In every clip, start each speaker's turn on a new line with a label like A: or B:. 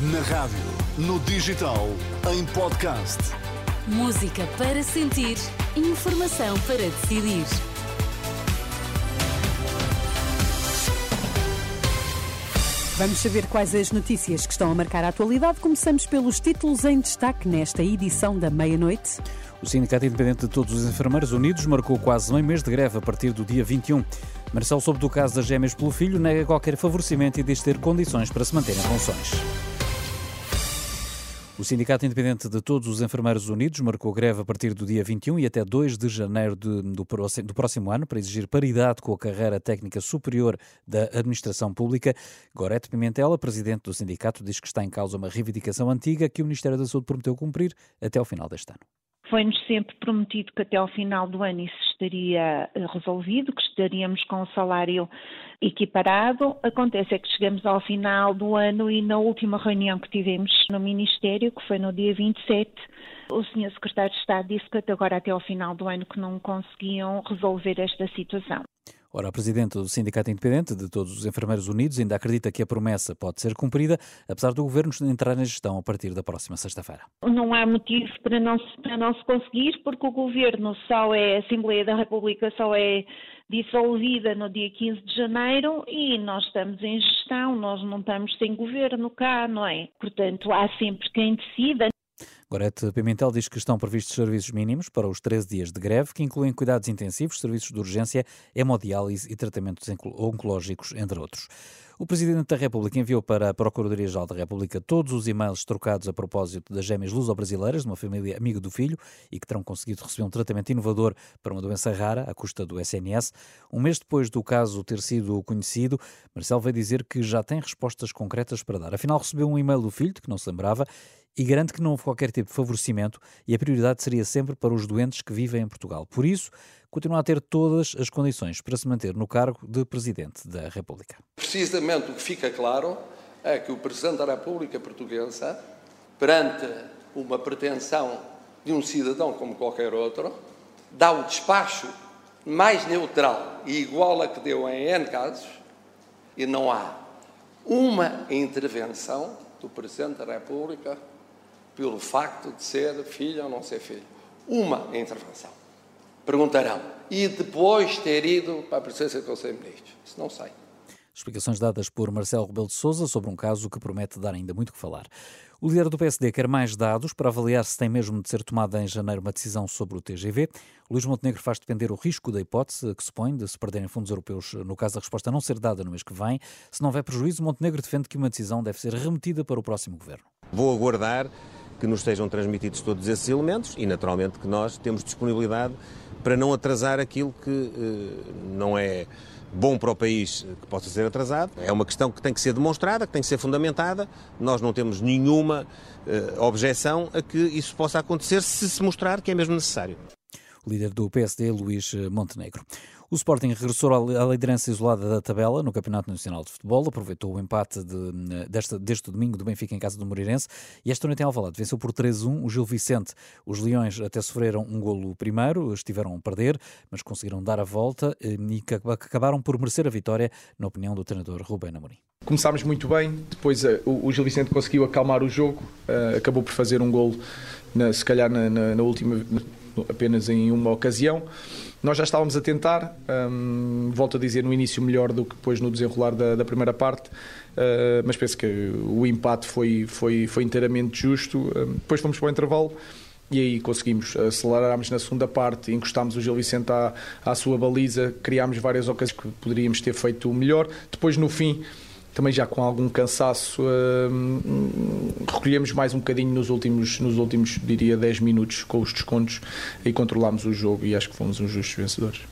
A: Na rádio, no digital, em podcast.
B: Música para sentir, informação para decidir.
C: Vamos saber quais as notícias que estão a marcar a atualidade. Começamos pelos títulos em destaque nesta edição da meia-noite.
D: O Sindicato Independente de Todos os Enfermeiros Unidos marcou quase meio mês de greve a partir do dia 21. Marcelo, soube do caso das gêmeas pelo filho, nega qualquer favorecimento e diz ter condições para se manter em funções. O Sindicato Independente de Todos os Enfermeiros Unidos marcou greve a partir do dia 21 e até 2 de janeiro de, do, do, próximo ano para exigir paridade com a carreira técnica superior da administração pública. Gorete Pimentel, presidente do sindicato, diz que está em causa uma reivindicação antiga que o Ministério da Saúde prometeu cumprir até ao final deste ano.
E: Foi-nos sempre prometido que até ao final do ano isso estaria eh, resolvido, que estaríamos com o salário equiparado. Acontece é que chegamos ao final do ano e na última reunião que tivemos no Ministério, que foi no dia 27, o Sr. Secretário de Estado disse que até agora, até ao final do ano, que não conseguiam resolver esta situação.
D: Ora, a Presidente do Sindicato Independente de Todos os Enfermeiros Unidos ainda acredita que a promessa pode ser cumprida, apesar do Governo entrar na gestão a partir da próxima sexta-feira.
E: Não há motivo para não, se, para não se conseguir, porque o Governo só é, a Assembleia da República só é dissolvida no dia 15 de janeiro e nós estamos em gestão, nós não estamos sem governo cá, não é? Portanto, há sempre quem decida.
D: Gorete Pimentel diz que estão previstos serviços mínimos para os 13 dias de greve, que incluem cuidados intensivos, serviços de urgência, hemodiálise e tratamentos oncológicos, entre outros. O Presidente da República enviou para a Procuradoria-Geral da República todos os e-mails trocados a propósito das gêmeas luso-brasileiras, de uma família amiga do filho, e que terão conseguido receber um tratamento inovador para uma doença rara, à custa do SNS. Um mês depois do caso ter sido conhecido, Marcelo veio dizer que já tem respostas concretas para dar. Afinal, recebeu um e-mail do filho, de que não se lembrava, e garante que não houve qualquer tipo de favorecimento e a prioridade seria sempre para os doentes que vivem em Portugal. Por isso, continua a ter todas as condições para se manter no cargo de Presidente da República.
F: Precisamente o que fica claro é que o Presidente da República Portuguesa, perante uma pretensão de um cidadão como qualquer outro, dá o despacho mais neutral e igual a que deu em N casos, e não há uma intervenção do Presidente da República pelo facto de ser filho ou não ser filho. Uma intervenção. Perguntarão. E depois ter ido para a presença do Conselho de Ministros? Isso não sei.
D: Explicações dadas por Marcelo Rebelo de Sousa sobre um caso que promete dar ainda muito que falar. O líder do PSD quer mais dados para avaliar se tem mesmo de ser tomada em janeiro uma decisão sobre o TGV. Luís Montenegro faz depender o risco da hipótese que se põe de se perderem fundos europeus no caso da resposta não ser dada no mês que vem. Se não houver prejuízo, Montenegro defende que uma decisão deve ser remetida para o próximo governo.
G: Vou aguardar que nos sejam transmitidos todos esses elementos e, naturalmente, que nós temos disponibilidade para não atrasar aquilo que eh, não é bom para o país que possa ser atrasado. É uma questão que tem que ser demonstrada, que tem que ser fundamentada. Nós não temos nenhuma eh, objeção a que isso possa acontecer se se mostrar que é mesmo necessário.
D: Líder do PSD, Luís Montenegro. O Sporting regressou à liderança isolada da tabela no Campeonato Nacional de Futebol, aproveitou o empate de, desta, deste domingo do Benfica em casa do Moreirense e esta noite em Alvalade venceu por 3-1 o Gil Vicente. Os Leões até sofreram um golo primeiro, estiveram a perder, mas conseguiram dar a volta eh, e acabaram por merecer a vitória, na opinião do treinador Rubén Amorim.
H: Começámos muito bem, depois o, Gil Vicente conseguiu acalmar o jogo, acabou por fazer um golo, se calhar na, na, na última, apenas em uma ocasião. Nós já estávamos a tentar, um, volto a dizer, no início melhor do que depois no desenrolar da, da primeira parte, uh, mas penso que o empate foi, foi, foi inteiramente justo. Um, depois fomos para o intervalo e aí conseguimos, acelerarmos na segunda parte, encostámos o Gil Vicente à, à sua baliza, criámos várias ocasiões que poderíamos ter feito melhor. Depois, no fim, também já com algum cansaço, uh, recolhemos mais um bocadinho nos últimos, nos últimos, diria, 10 minutos com os descontos e controlámos o jogo e acho que fomos uns justos vencedores.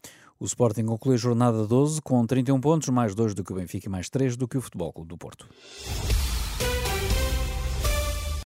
D: O Sporting concluiu a jornada 12 com 31 pontos, mais 2 do que o Benfica e mais 3 do que o Futebol Clube do Porto.